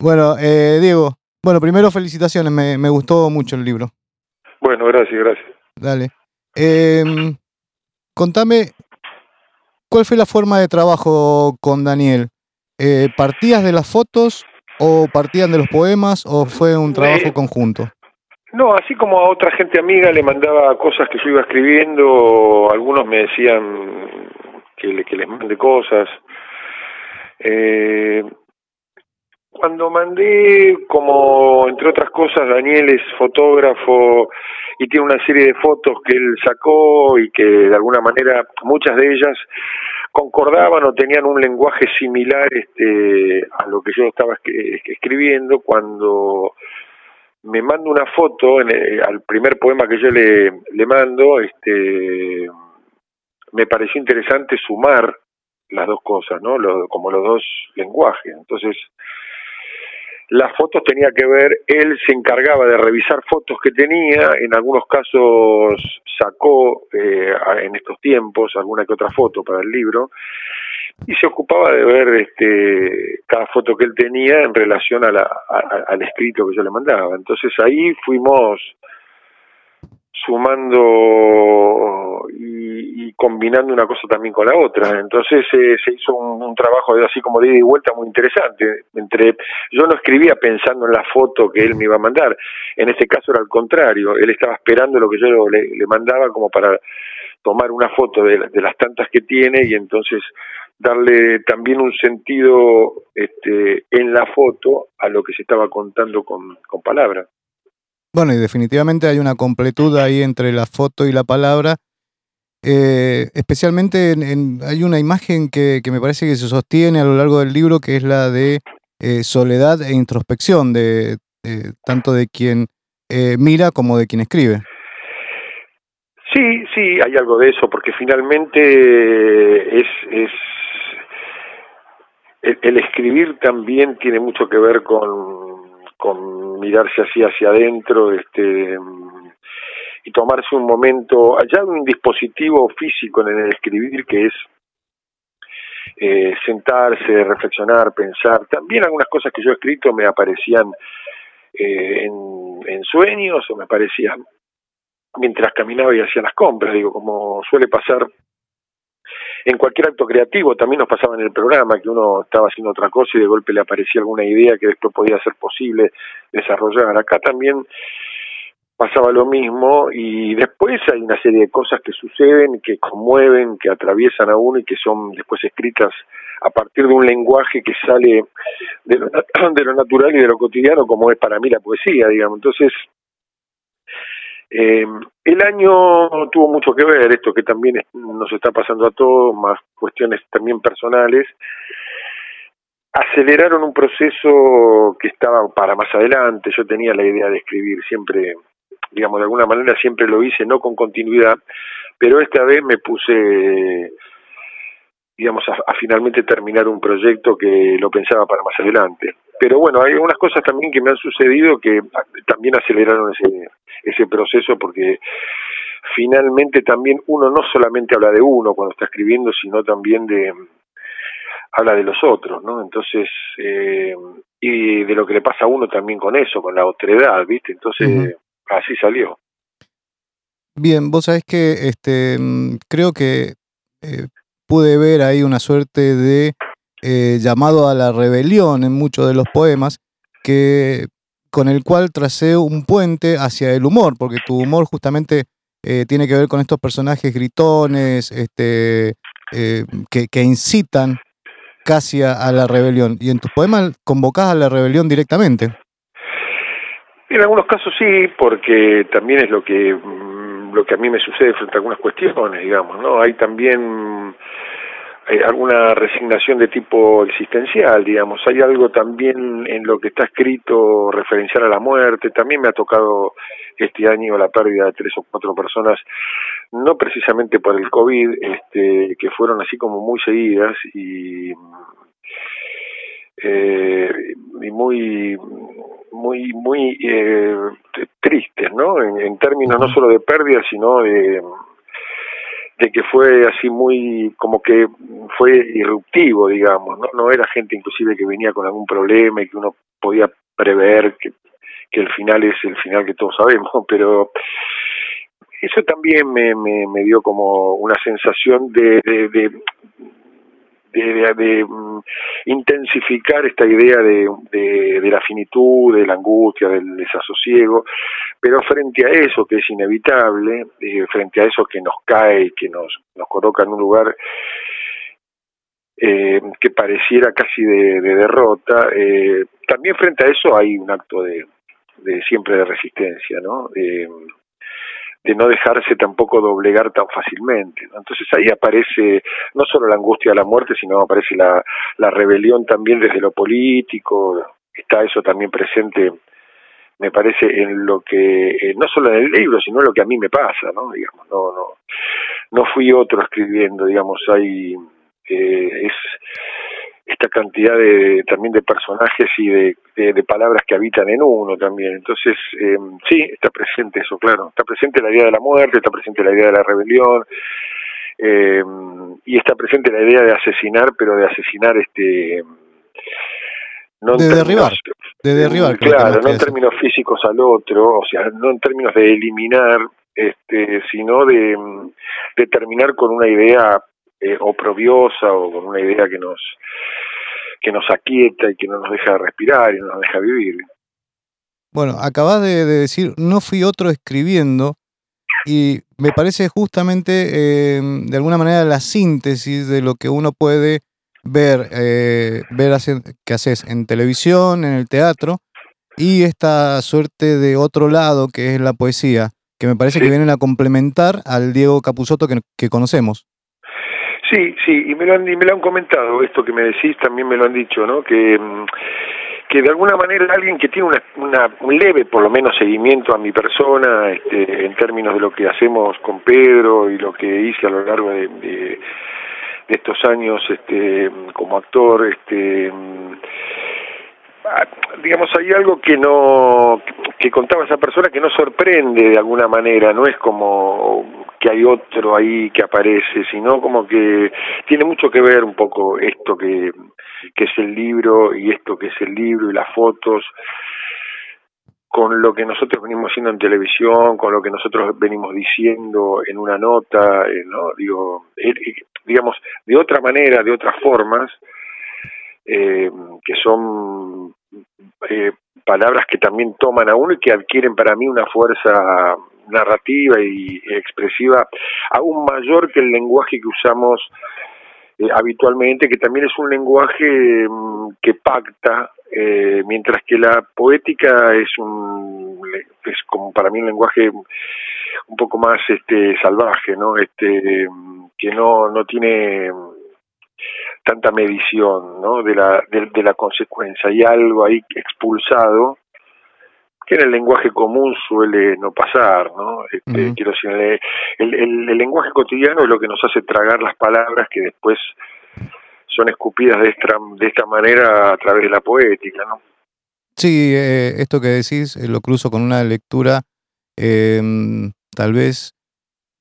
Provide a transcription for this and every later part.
Bueno, eh, Diego, bueno, primero felicitaciones, me, me, gustó mucho el libro. Bueno, gracias, gracias. Dale. Eh, contame, ¿cuál fue la forma de trabajo con Daniel? Eh, ¿Partías de las fotos o partían de los poemas o fue un trabajo Eh, conjunto? No, así como a otra gente amiga le mandaba cosas que yo iba escribiendo, algunos me decían que, le- que les mande cosas. Eh, cuando mandé, como entre otras cosas, Daniel es fotógrafo y tiene una serie de fotos que él sacó y que de alguna manera muchas de ellas concordaban o tenían un lenguaje similar este, a lo que yo estaba escri- escribiendo cuando me manda una foto en el- al primer poema que yo le, le mando, este, me pareció interesante sumar las dos cosas, ¿no? Lo- como los dos lenguajes. Entonces, las fotos tenía que ver, él se encargaba de revisar fotos que tenía, en algunos casos sacó eh, en estos tiempos alguna que otra foto para el libro, y se ocupaba de ver este, cada foto que él tenía en relación a la- al escrito que yo le mandaba. Entonces ahí fuimos sumando y, combinando una cosa también con la otra. Entonces eh, se hizo un, trabajo de así como de ida y vuelta muy interesante. Entre yo no escribía pensando en la foto que él me iba a mandar. En este caso era al contrario. Él estaba esperando lo que yo le, mandaba como para tomar una foto de, las tantas que tiene y entonces darle también un sentido este, en la foto a lo que se estaba contando con, con palabras. Bueno, y definitivamente hay una completud ahí entre la foto y la palabra. Eh, especialmente en, hay una imagen que, me parece que se sostiene a lo largo del libro, que es la de eh, soledad e introspección, de, tanto de quien eh, mira como de quien escribe. Sí, sí, hay algo de eso, porque finalmente es, es el, el escribir también tiene mucho que ver con, con mirarse así hacia adentro, este y tomarse un momento, allá un dispositivo físico en el escribir que es eh, sentarse, reflexionar, pensar. También algunas cosas que yo he escrito me aparecían eh, en, en sueños o me aparecían mientras caminaba y hacía las compras, digo, como suele pasar en cualquier acto creativo, también nos pasaba en el programa que uno estaba haciendo otra cosa y de golpe le aparecía alguna idea que después podía ser posible desarrollar. Acá también pasaba lo mismo y después hay una serie de cosas que suceden, que conmueven, que atraviesan a uno y que son después escritas a partir de un lenguaje que sale de lo, de lo natural y de lo cotidiano como es para mí la poesía, digamos. Entonces, eh, el año tuvo mucho que ver, esto que también nos está pasando a todos, más cuestiones también personales, aceleraron un proceso que estaba para más adelante, yo tenía la idea de escribir siempre, digamos, de alguna manera siempre lo hice, no con continuidad, pero esta vez me puse, digamos, a finalmente terminar un proyecto que lo pensaba para más adelante. Pero bueno, hay algunas cosas también que me han sucedido que también aceleraron ese, ese proceso porque finalmente también uno no solamente habla de uno cuando está escribiendo, sino también de habla de los otros, ¿no? Entonces, eh, y de lo que le pasa a uno también con eso, con la otredad, ¿viste? Entonces, así salió. Bien, vos sabés que este, mm, creo que eh, pude ver ahí una suerte de eh, llamado a la rebelión en muchos de los poemas, que, con el cual tracé un puente hacia el humor, porque tu humor justamente eh, tiene que ver con estos personajes gritones, este, eh, que, incitan casi a, la rebelión. Y en tus poemas convocás a la rebelión directamente. En algunos casos sí, porque también es lo que mm, lo que a mí me sucede frente a algunas cuestiones, digamos, ¿no? Hay también alguna resignación de tipo existencial, digamos. Hay algo también en lo que está escrito referencial a la muerte. También me ha tocado este año la pérdida de tres o cuatro personas, no precisamente por el COVID, este, que fueron así como muy seguidas y eh, y muy muy muy eh, tristes, ¿no? En, en términos no solo de pérdida, sino de de que fue así muy, como que fue irruptivo, digamos, ¿no? No era gente inclusive que venía con algún problema y que uno podía prever que, que el final es el final que todos sabemos, pero eso también me, me, me dio como una sensación de, de, de, intensificar esta idea de, la finitud, de la angustia, del desasosiego, pero frente a eso que es inevitable, eh, frente a eso que nos cae que nos, nos coloca en un lugar eh, que pareciera casi de, derrota, eh, también frente a eso hay un acto de, de siempre de resistencia, ¿no? De no dejarse tampoco doblegar tan fácilmente. Entonces ahí aparece no solo la angustia de la muerte, sino aparece la, la rebelión también desde lo político, está eso también presente, me parece, en lo que, eh, no solo en el libro, sino en lo que a mí me pasa, ¿no? Digamos, no, no, no fui otro escribiendo, digamos, hay, eh, es esta cantidad de también de personajes y de, de, palabras que habitan en uno también. Entonces, eh, sí, está presente eso, claro. Está presente la idea de la muerte, está presente la idea de la rebelión, eh, y está presente la idea de asesinar, pero de asesinar este... No de derribar, de derribar. Claro, no en términos físicos al otro, o sea, no en términos de eliminar, este, sino de, de terminar con una idea eh, oprobiosa o con una idea que nos que nos aquieta y que no nos deja respirar y no nos deja vivir. Bueno, acabas de, decir, no fui otro escribiendo, y me parece justamente, em, de alguna manera, la síntesis de lo que uno puede ver, eh, ver que haces en televisión, en el teatro, y esta suerte de otro lado que es la poesía, que me parece que vienen a complementar al Diego Capusotto que conocemos. Sí, sí, y me lo han, me lo han comentado, esto que me decís también me lo han dicho, ¿no? Que, mm, que de alguna manera alguien que tiene una, un leve, por lo menos, seguimiento a mi persona, este, en términos de lo que hacemos con Pedro y lo que hice a lo largo de, de, estos años este, como actor, este, mm, ah, digamos, hay algo que no, que contaba esa persona que no sorprende de alguna manera, no es como que hay otro ahí que aparece, sino como que tiene mucho que ver un poco esto que, que es el libro y esto que es el libro y las fotos con lo que nosotros venimos haciendo en televisión, con lo que nosotros venimos diciendo en una nota, eh, ¿no? Digo, eh, eh, digamos, de otra manera, de otras formas, que son eh, palabras que también toman a uno y que adquieren para mí una fuerza narrativa y expresiva aún mayor que el lenguaje que usamos eh, habitualmente, que también es un lenguaje mm, que pacta, eh, mientras que la poética es un es como para mí un lenguaje un poco más este salvaje, ¿no? Este que no no tiene tanta medición, ¿no? de la de, de la consecuencia, hay algo ahí expulsado que en el lenguaje común suele no pasar, ¿no? Este, quiero decir, el, el, lenguaje cotidiano es lo que nos hace tragar las palabras que después son escupidas de esta, de esta manera a través de la poética, ¿no? Sí, eh, esto que decís eh, lo cruzo con una lectura em, tal vez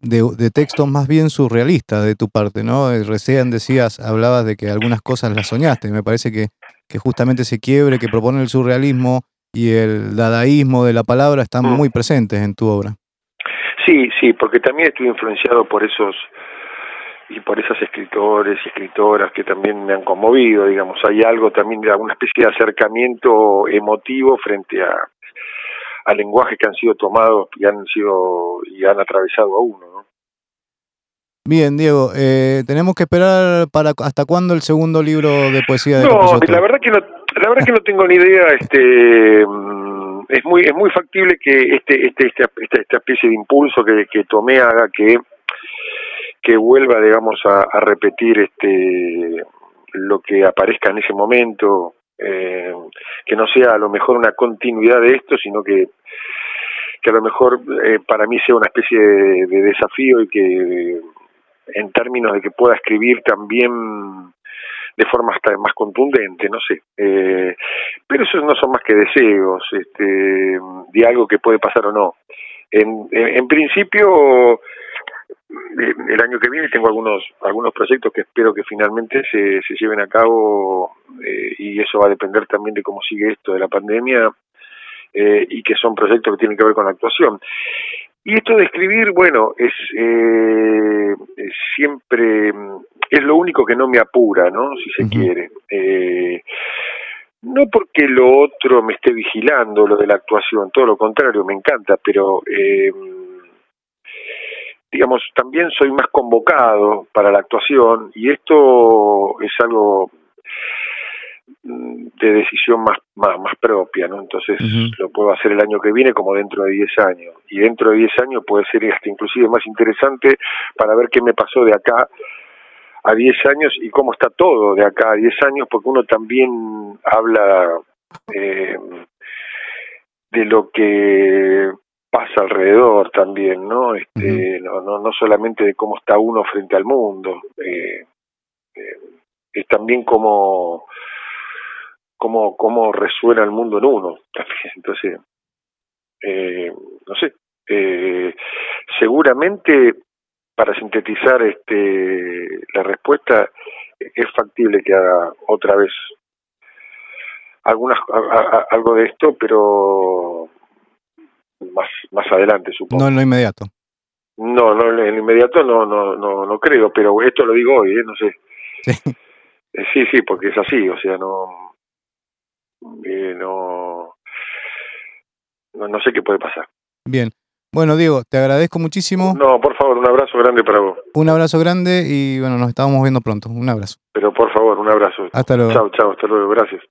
de, de, textos más bien surrealistas de tu parte, ¿no? Eh, recién decías, hablabas de que algunas cosas las soñaste, me parece que, que justamente ese quiebre que propone el surrealismo y el dadaísmo de la palabra están mm. muy presentes en tu obra. Sí, sí, porque también estoy influenciado por esos y por esos escritores y escritoras que también me han conmovido, digamos, hay algo también de alguna especie de acercamiento emotivo frente a, a lenguajes que han sido tomados y han sido y han atravesado a uno, ¿no? Bien, Diego, eh, tenemos que esperar para hasta cuándo el segundo libro de poesía de No, la verdad que no la verdad que no tengo ni idea, este mm, es muy es muy factible que este este esta, esta, especie de impulso que, que tomé haga que que vuelva digamos a, repetir este lo que aparezca en ese momento eh, que no sea a lo mejor una continuidad de esto sino que que a lo mejor eh, para mí sea una especie de desafío y que en términos de que pueda escribir también de forma hasta más contundente, no sé. Eh, pero esos no son más que deseos este, de algo que puede pasar o no. En, en, principio, el año que viene tengo algunos algunos proyectos que espero que finalmente se, se lleven a cabo eh, y eso va a depender también de cómo sigue esto de la pandemia eh, y que son proyectos que tienen que ver con la actuación. Y esto de escribir, bueno, es eh, siempre, es lo único que no me apura, ¿no? Si se quiere. no porque lo otro me esté vigilando, lo de la actuación, todo lo contrario, me encanta, pero digamos, también soy más convocado para la actuación y esto es algo de decisión más, más, propia, ¿no? Entonces lo puedo hacer el año que viene como dentro de 10 años. Y dentro de 10 años puede ser hasta inclusive más interesante para ver qué me pasó de acá a 10 años y cómo está todo de acá a 10 años, porque uno también habla eh, de lo que pasa alrededor también, ¿no? Este, no, no, no solamente de cómo está uno frente al mundo, eh, eh, es también cómo, cómo, cómo resuena el mundo en uno también. Entonces, eh, no sé, seguramente para sintetizar este la respuesta es factible que haga otra vez algunas algo de esto, pero más, más adelante, supongo. No en lo inmediato. No, no en lo inmediato no, no, no, no creo, pero esto lo digo hoy, ¿eh? no sé. Sí. Eh, sí, sí, porque es así, o sea, no, eh, no, no, no sé qué puede pasar. Bien. Bueno, Diego, te agradezco muchísimo. No, por favor, un abrazo grande para vos. Un abrazo grande y bueno, nos estamos viendo pronto. Un abrazo. Pero por favor, un abrazo. Hasta luego. Chao, chao, hasta luego. Gracias.